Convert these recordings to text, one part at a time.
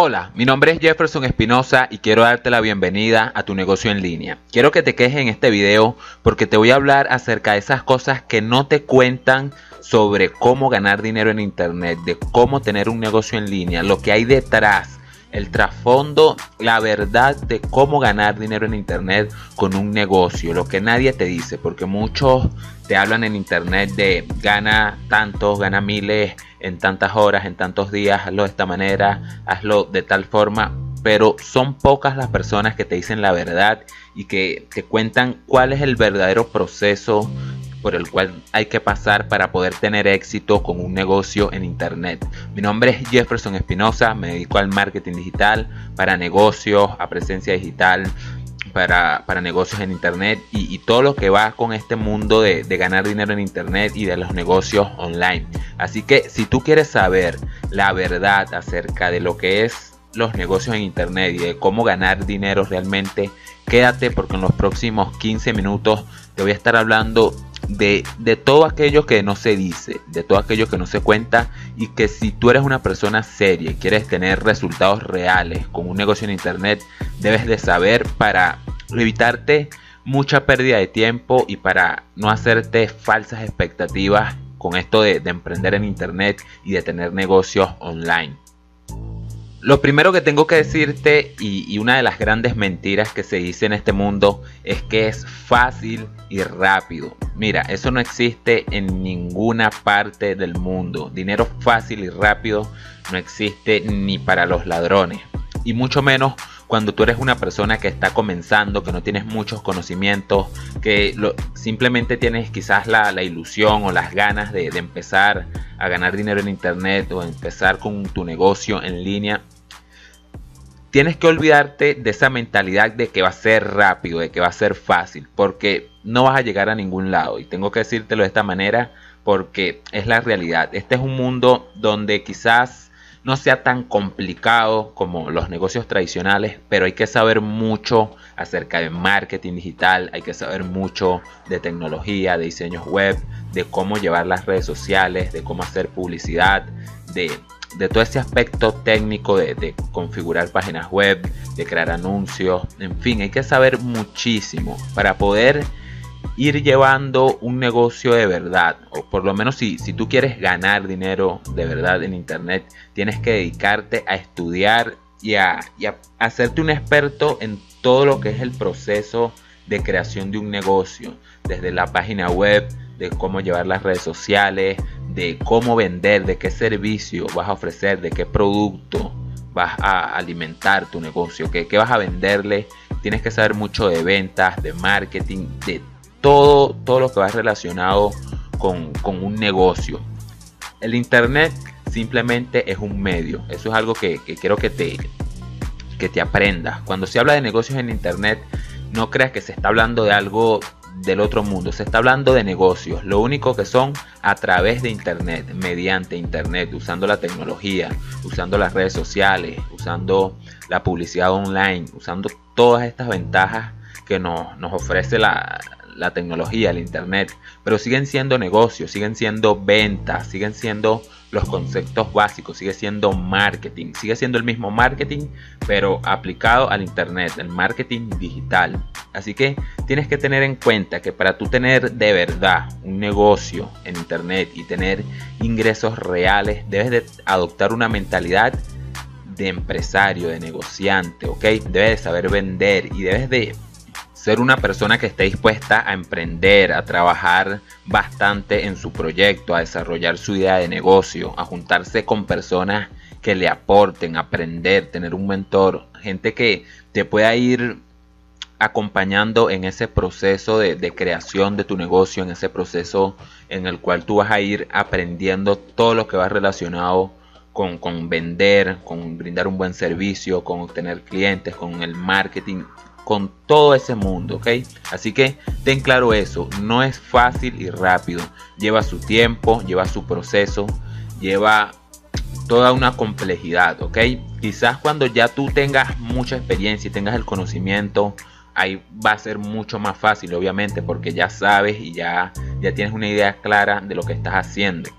Hola, mi nombre es Jefferson Espinosa y quiero darte la bienvenida a tu negocio en línea. Quiero que te quejes en este video porque te voy a hablar acerca de esas cosas que no te cuentan sobre cómo ganar dinero en internet, de cómo tener un negocio en línea, lo que hay detrás, el trasfondo, la verdad de cómo ganar dinero en internet con un negocio, lo que nadie te dice, porque muchos te hablan en internet de gana tantos, gana miles en tantas horas, en tantos días, hazlo de esta manera, hazlo de tal forma, pero son pocas las personas que te dicen la verdad y que te cuentan cuál es el verdadero proceso por el cual hay que pasar para poder tener éxito con un negocio en internet. Mi nombre es Jefferson Espinosa, me dedico al marketing digital para negocios, a presencia digital, para, negocios en internet y, todo lo que va con este mundo de, de, ganar dinero en internet y de los negocios online. Así que si tú quieres saber la verdad acerca de lo que es los negocios en internet y de cómo ganar dinero realmente, quédate porque en los próximos 15 minutos te voy a estar hablando de, de, todo aquello que no se dice, de todo aquello que no se cuenta y que si tú eres una persona seria y quieres tener resultados reales con un negocio en internet, debes de saber para evitarte mucha pérdida de tiempo y para no hacerte falsas expectativas con esto de, emprender en internet y de tener negocios online. Lo primero que tengo que decirte y, una de las grandes mentiras que se dice en este mundo es que es fácil y rápido. Mira, eso no existe en ninguna parte del mundo. Dinero fácil y rápido no existe ni para los ladrones. Y mucho menos cuando tú eres una persona que está comenzando, que no tienes muchos conocimientos, que simplemente tienes quizás la, ilusión o las ganas de, de empezar a ganar dinero en internet o empezar con tu negocio en línea, tienes que olvidarte de esa mentalidad de que va a ser rápido, de que va a ser fácil, porque no vas a llegar a ningún lado. Y tengo que decírtelo de esta manera porque es la realidad. Este es un mundo donde quizás no sea tan complicado como los negocios tradicionales, pero hay que saber mucho acerca de marketing digital, hay que saber mucho de tecnología, de diseños web, de cómo llevar las redes sociales, de cómo hacer publicidad, de, todo ese aspecto técnico de, de configurar páginas web, de crear anuncios, en fin, hay que saber muchísimo para poder ir llevando un negocio de verdad, o por lo menos si, si tú quieres ganar dinero de verdad en Internet, tienes que dedicarte a estudiar y a, hacerte un experto en todo lo que es el proceso de creación de un negocio, desde la página web, de cómo llevar las redes sociales, de cómo vender, de qué servicio vas a ofrecer, de qué producto vas a alimentar tu negocio, qué, qué vas a venderle. Tienes que saber mucho de ventas, de marketing, de todo, todo lo que va relacionado con, un negocio. El Internet simplemente es un medio. Eso es algo que, quiero que te, que te aprendas. Cuando se habla de negocios en Internet, no creas que se está hablando de algo del otro mundo. Se está hablando de negocios. Lo único que son a través de Internet, mediante Internet, usando la tecnología, usando las redes sociales, usando la publicidad online, usando todas estas ventajas que nos, nos ofrece la, la tecnología, el Internet, pero siguen siendo negocios, siguen siendo ventas, siguen siendo los conceptos básicos, sigue siendo marketing, sigue siendo el mismo marketing, pero aplicado al Internet, el marketing digital. Así que tienes que tener en cuenta que para tú tener de verdad un negocio en Internet y tener ingresos reales, debes de adoptar una mentalidad de empresario, de negociante, ¿ok? Debes de saber vender y debes de ser una persona que esté dispuesta a emprender, a trabajar bastante en su proyecto, a desarrollar su idea de negocio, a juntarse con personas que le aporten, aprender, tener un mentor, gente que te pueda ir acompañando en ese proceso de, creación de tu negocio, en ese proceso en el cual tú vas a ir aprendiendo todo lo que va relacionado con, con, vender, con brindar un buen servicio, con obtener clientes, con el marketing, con todo ese mundo, ¿ok? Así que ten claro eso, no es fácil y rápido, lleva su tiempo, lleva su proceso, lleva toda una complejidad, ¿ok? Quizás cuando ya tú tengas mucha experiencia y tengas el conocimiento, ahí va a ser mucho más fácil, obviamente, porque ya sabes y ya, ya tienes una idea clara de lo que estás haciendo.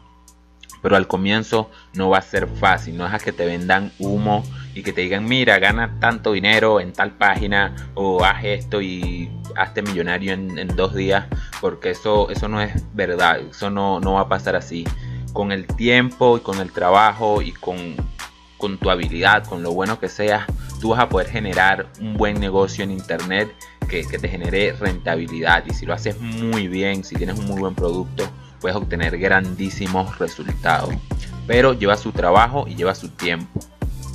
Pero al comienzo no va a ser fácil, no dejas que te vendan humo y que te digan, mira, gana tanto dinero en tal página o haz esto y hazte millonario en, dos días, porque eso, eso no es verdad, eso no, no va a pasar así. Con el tiempo y con el trabajo y con, con tu habilidad, con lo bueno que seas, tú vas a poder generar un buen negocio en internet que, que, te genere rentabilidad y si lo haces muy bien, si tienes un muy buen producto, puedes obtener grandísimos resultados. Pero lleva su trabajo y lleva su tiempo.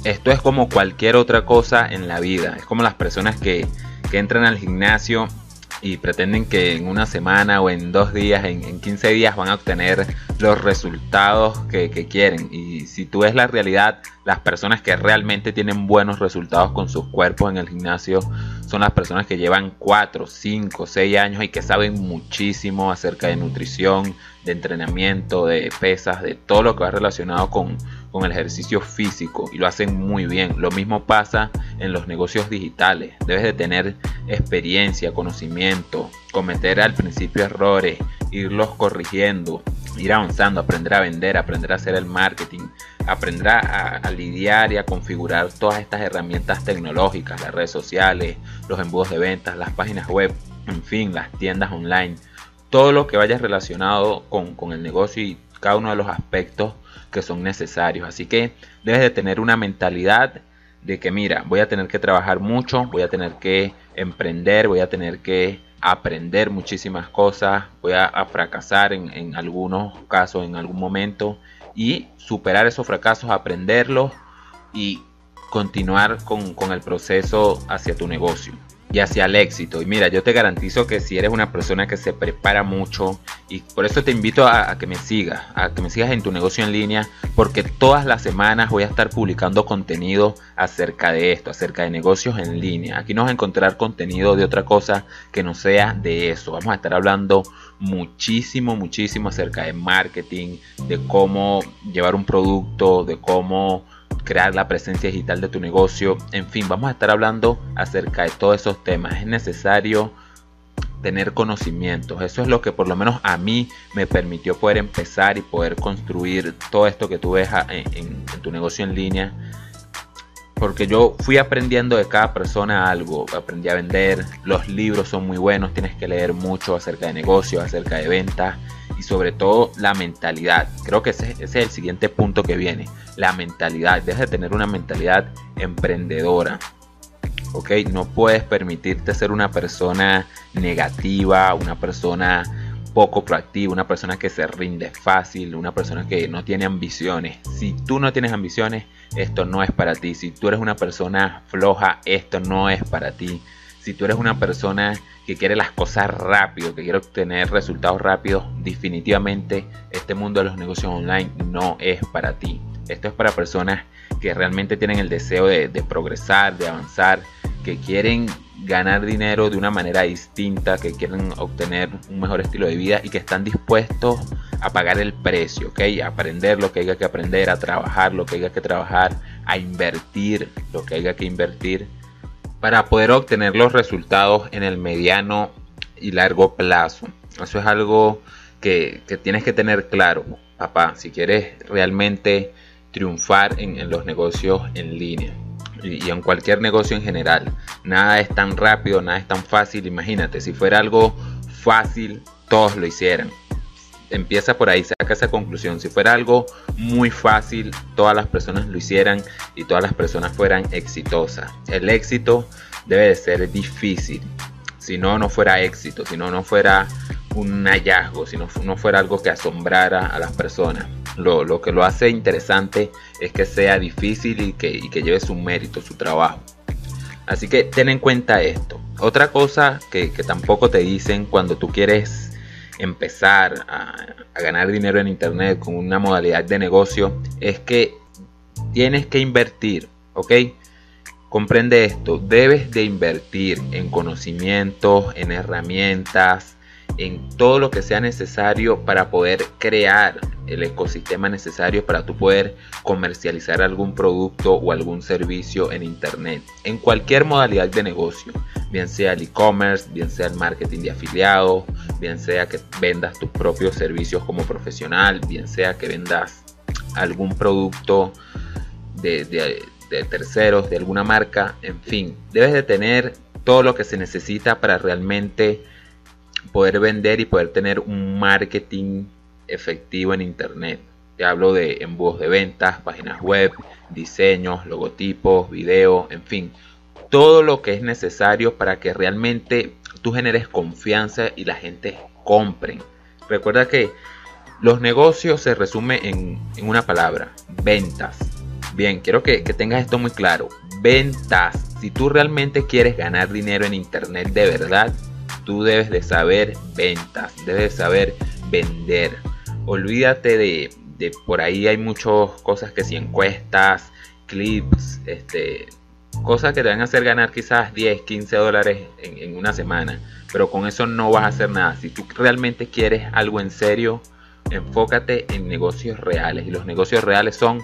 Esto es como cualquier otra cosa en la vida. Es como las personas que, que entran al gimnasio y pretenden que en una semana o en dos días, en, 15 días van a obtener los resultados que, quieren. Y si tú ves la realidad, las personas que realmente tienen buenos resultados con sus cuerpos en el gimnasio son las personas que llevan 4, 5, 6 años y que saben muchísimo acerca de nutrición, de entrenamiento, de pesas, de todo lo que va relacionado con, con el ejercicio físico y lo hacen muy bien. Lo mismo pasa en los negocios digitales. Debes de tener experiencia, conocimiento, cometer al principio errores, irlos corrigiendo, ir avanzando, aprender a vender, aprender a hacer el marketing, aprender a, lidiar y a configurar todas estas herramientas tecnológicas, las redes sociales, los embudos de ventas, las páginas web, en fin, las tiendas online, todo lo que vaya relacionado con, con el negocio y cada uno de los aspectos que son necesarios. Así que debes de tener una mentalidad de que mira, voy a tener que trabajar mucho, voy a tener que emprender, voy a tener que aprender muchísimas cosas, voy a, fracasar en, algunos casos, en algún momento, y superar esos fracasos, aprenderlos y continuar con, con el proceso hacia tu negocio y hacia el éxito. Y mira, yo te garantizo que si eres una persona que se prepara mucho, y por eso te invito a, que me sigas, a que me sigas en tu negocio en línea, porque todas las semanas voy a estar publicando contenido acerca de esto, acerca de negocios en línea. Aquí no vas a encontrar contenido de otra cosa que no sea de eso. Vamos a estar hablando muchísimo, muchísimo acerca de marketing, de cómo llevar un producto, de cómo crear la presencia digital de tu negocio. En fin, vamos a estar hablando acerca de todos esos temas. Es necesario tener conocimientos. Eso es lo que por lo menos a mí me permitió poder empezar y poder construir todo esto que tú ves en, tu negocio en línea. Porque yo fui aprendiendo de cada persona algo, aprendí a vender, los libros son muy buenos, tienes que leer mucho acerca de negocios, acerca de ventas sobre todo la mentalidad. Creo que ese, es el siguiente punto que viene la mentalidad, debes de tener una mentalidad emprendedora. ¿Ok? No puedes permitirte ser una persona negativa, una persona poco proactiva, una persona que se rinde fácil, una persona que no tiene ambiciones. Si tú no tienes ambiciones, esto no es para ti. Si tú eres una persona floja, esto no es para ti. Si tú eres una persona que quiere las cosas rápido, que quiere obtener resultados rápidos, definitivamente este mundo de los negocios online no es para ti. Esto es para personas que realmente tienen el deseo de, progresar, de avanzar, que quieren ganar dinero de una manera distinta, que quieren obtener un mejor estilo de vida y que están dispuestos a pagar el precio, ¿ok? A aprender lo que haya que aprender, a trabajar lo que haya que trabajar, a invertir lo que haya que invertir para poder obtener los resultados en el mediano y largo plazo. Eso es algo que, que tienes que tener claro, papá, si quieres realmente triunfar en, los negocios en línea y, en cualquier negocio en general. Nada es tan rápido, nada es tan fácil. Imagínate, si fuera algo fácil, todos lo hicieran. Empieza por ahí, saca esa conclusión. Si fuera algo muy fácil, todas las personas lo hicieran y todas las personas fueran exitosas. El éxito debe de ser difícil. Si no, no fuera éxito, si no, no fuera un hallazgo, si no, no fuera algo que asombrara a las personas. Lo, que lo hace interesante es que sea difícil y que, lleve su mérito, su trabajo. Así que ten en cuenta esto. Otra cosa que, tampoco te dicen cuando tú quieres empezar a, ganar dinero en internet con una modalidad de negocio es que tienes que invertir, ¿ok? Comprende esto, debes de invertir en conocimientos, en herramientas, en todo lo que sea necesario para poder crear el ecosistema necesario para tu poder comercializar algún producto o algún servicio en internet en cualquier modalidad de negocio bien sea el e-commerce bien sea el marketing de afiliados bien sea que vendas tus propios servicios como profesional bien sea que vendas algún producto de, de terceros de alguna marca en fin debes de tener todo lo que se necesita para realmente poder vender y poder tener un marketing efectivo en Internet. Te hablo de embudos de ventas, páginas web, diseños, logotipos, video, en fin, todo lo que es necesario para que realmente tú generes confianza y la gente compre. Recuerda que los negocios se resumen en, una palabra, ventas. Bien, quiero que, que tengas esto muy claro. Ventas. Si tú realmente quieres ganar dinero en Internet de verdad, tú debes de saber ventas, debes de saber vender. Olvídate de, por ahí hay muchas cosas que si encuestas, clips, este, cosas que te van a hacer ganar quizás 10, 15 dólares en, en una semana, pero con eso no vas a hacer nada. Si tú realmente quieres algo en serio, enfócate en negocios reales y los negocios reales son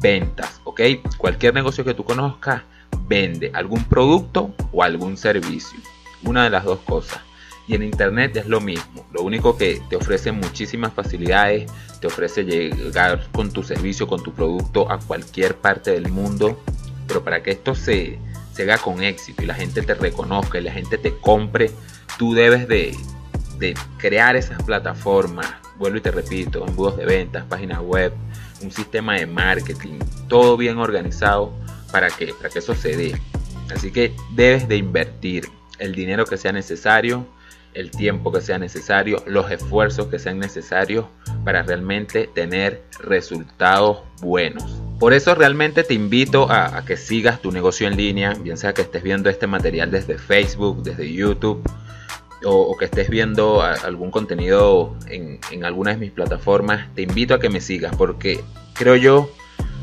ventas, ¿ok? Cualquier negocio que tú conozcas vende algún producto o algún servicio una de las dos cosas. Y en Internet es lo mismo. Lo único que te ofrece muchísimas facilidades, te ofrece llegar con tu servicio, con tu producto a cualquier parte del mundo. Pero para que esto se, se haga con éxito y la gente te reconozca y la gente te compre, tú debes de, de crear esas plataformas. Vuelvo y te repito, embudos de ventas, páginas web, un sistema de marketing, todo bien organizado para que, para que eso se dé. Así que debes de invertir el dinero que sea necesario, el tiempo que sea necesario, los esfuerzos que sean necesarios para realmente tener resultados buenos. Por eso realmente te invito a, que sigas tu negocio en línea, bien sea que estés viendo este material desde Facebook, desde YouTube, o, que estés viendo algún contenido en, alguna de mis plataformas, te invito a que me sigas porque creo yo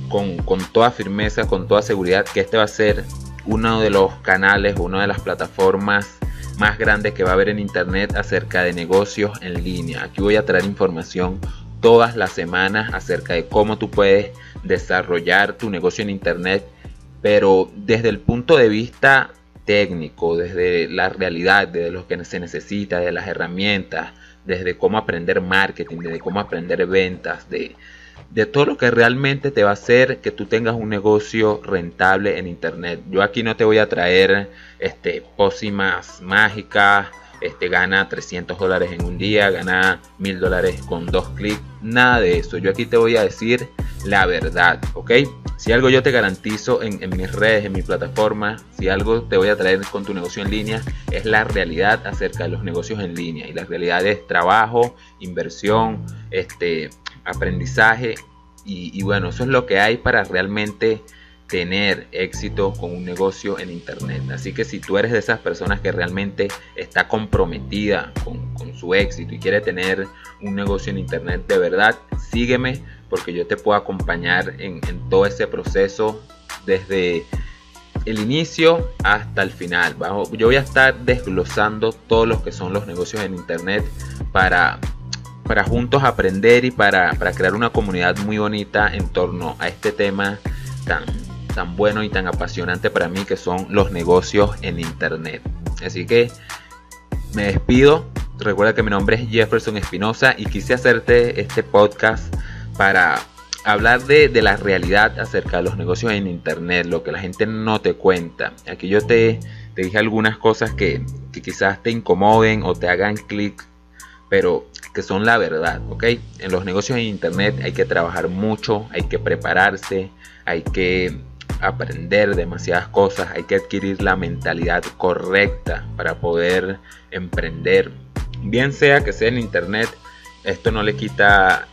con, con toda firmeza, con toda seguridad que este va a ser uno de los canales, una de las plataformas más grandes que va a haber en internet acerca de negocios en línea. Aquí voy a traer información todas las semanas acerca de cómo tú puedes desarrollar tu negocio en internet, pero desde el punto de vista técnico, desde la realidad, de lo que se necesita, de las herramientas, desde cómo aprender marketing, desde cómo aprender ventas, de, de todo lo que realmente te va a hacer que tú tengas un negocio rentable en internet. Yo aquí no te voy a traer este pócimas mágicas, este gana 300 dólares en un día, gana 1000 dólares con dos clics, nada de eso. Yo aquí te voy a decir la verdad, ¿ok? Si algo yo te garantizo en, en, mis redes, en mi plataforma, si algo te voy a traer con tu negocio en línea, es la realidad acerca de los negocios en línea. Y la realidad es trabajo, inversión, este, aprendizaje y, bueno, eso es lo que hay para realmente tener éxito con un negocio en internet. Así que si tú eres de esas personas que realmente está comprometida con, su éxito y quiere tener un negocio en internet de verdad, sígueme porque yo te puedo acompañar en, en todo ese proceso desde el inicio hasta el final. Yo voy a estar desglosando todos los que son los negocios en internet para para juntos aprender y para, crear una comunidad muy bonita en torno a este tema tan, tan bueno y tan apasionante para mí que son los negocios en internet. Así que me despido. Recuerda que mi nombre es Jefferson Espinosa y quise hacerte este podcast para hablar de, la realidad acerca de los negocios en internet, lo que la gente no te cuenta. Aquí yo te, te dije algunas cosas que, que quizás te incomoden o te hagan clic, pero que son la verdad, ¿ok? En los negocios en Internet hay que trabajar mucho, hay que prepararse, hay que aprender demasiadas cosas, hay que adquirir la mentalidad correcta para poder emprender. Bien sea que sea en Internet, esto no le quita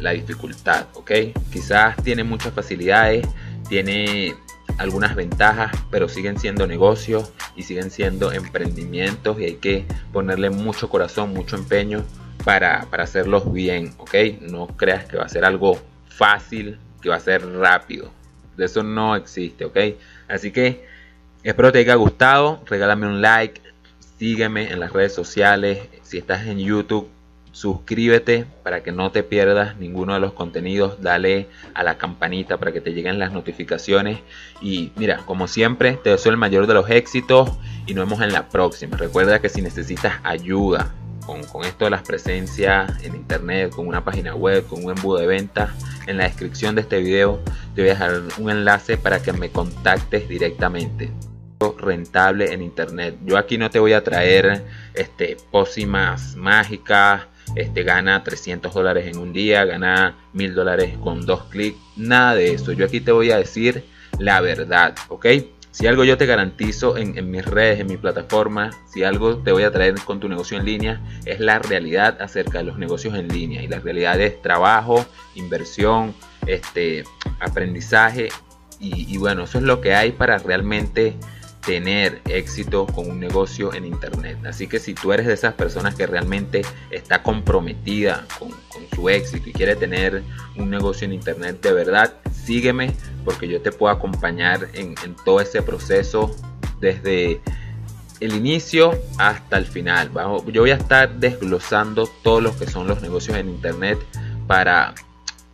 la dificultad, ¿ok? Quizás tiene muchas facilidades, tiene algunas ventajas, pero siguen siendo negocios y siguen siendo emprendimientos y hay que ponerle mucho corazón, mucho empeño para, hacerlos bien, ¿ok? No creas que va a ser algo fácil, que va a ser rápido. De eso no existe, ¿ok? Así que espero te haya gustado. Regálame un like, sígueme en las redes sociales. Si estás en YouTube, suscríbete para que no te pierdas ninguno de los contenidos, dale a la campanita para que te lleguen las notificaciones y mira, como siempre, te deseo el mayor de los éxitos y nos vemos en la próxima. Recuerda que si necesitas ayuda con, esto de las presencias en internet, con una página web, con un embudo de ventas, en la descripción de este video te voy a dejar un enlace para que me contactes directamente rentable en internet yo aquí no te voy a traer este pócimas mágicas este, gana 300 dólares en un día, gana 1000 dólares con dos clics, nada de eso. Yo aquí te voy a decir la verdad, ¿ok? Si algo yo te garantizo en, mis redes, en mi plataforma, si algo te voy a traer con tu negocio en línea, es la realidad acerca de los negocios en línea. Y la realidad es trabajo, inversión, este, aprendizaje. Y, y bueno, eso es lo que hay para realmente tener éxito con un negocio en internet. Así que si tú eres de esas personas que realmente está comprometida con, su éxito y quiere tener un negocio en internet de verdad, sígueme porque yo te puedo acompañar en, todo ese proceso desde el inicio hasta el final. Yo voy a estar desglosando todos los que son los negocios en internet para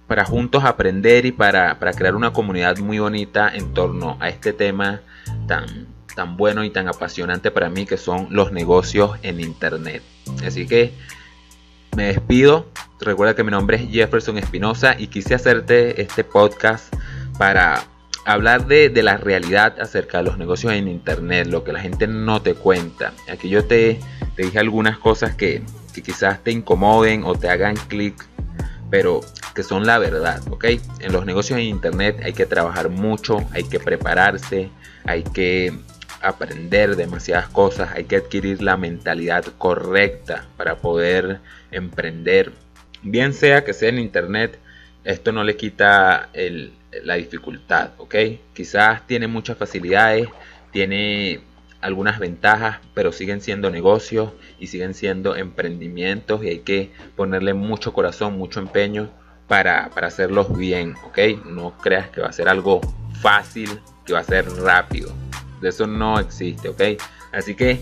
para juntos aprender y para, para crear una comunidad muy bonita en torno a este tema tan, tan bueno y tan apasionante para mí que son los negocios en internet. Así que me despido. Recuerda que mi nombre es Jefferson Espinosa y quise hacerte este podcast para hablar de, la realidad acerca de los negocios en internet, lo que la gente no te cuenta. Aquí yo te, te dije algunas cosas que, que quizás te incomoden o te hagan clic, pero que son la verdad, ¿ok? En los negocios en internet hay que trabajar mucho, hay que prepararse, hay que aprender demasiadas cosas, hay que adquirir la mentalidad correcta para poder emprender. Bien sea que sea en internet, esto no le quita la dificultad, ¿ok? Quizás tiene muchas facilidades, tiene algunas ventajas, pero siguen siendo negocios y siguen siendo emprendimientos y hay que ponerle mucho corazón, mucho empeño para, para hacerlos bien, ¿ok? No creas que va a ser algo fácil, que va a ser rápido eso no existe, ¿ok? Así que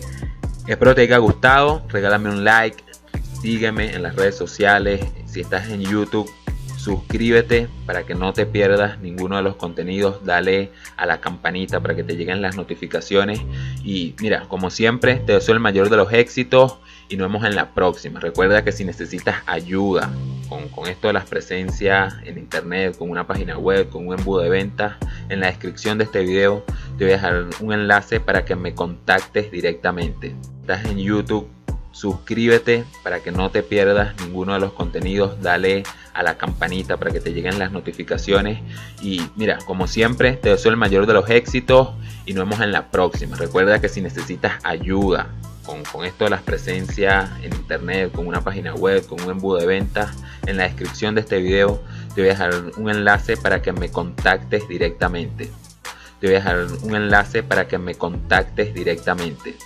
espero te haya gustado, regálame un like, sígueme en las redes sociales, si estás en YouTube, suscríbete para que no te pierdas ninguno de los contenidos, dale a la campanita para que te lleguen las notificaciones y mira, como siempre, te deseo el mayor de los éxitos y nos vemos en la próxima. Recuerda que si necesitas ayuda con, con, esto de las presencias en internet, con una página web, con un embudo de ventas, en la descripción de este video te voy a dejar un enlace para que me contactes directamente. Estás en YouTube, suscríbete para que no te pierdas ninguno de los contenidos, dale a la campanita para que te lleguen las notificaciones y mira, como siempre, te deseo el mayor de los éxitos y nos vemos en la próxima. Recuerda que si necesitas ayuda con, con, esto de las presencias en internet, con una página web, con un embudo de ventas, en la descripción de este video te voy a dejar un enlace para que me contactes directamente. Te voy a dejar un enlace para que me contactes directamente.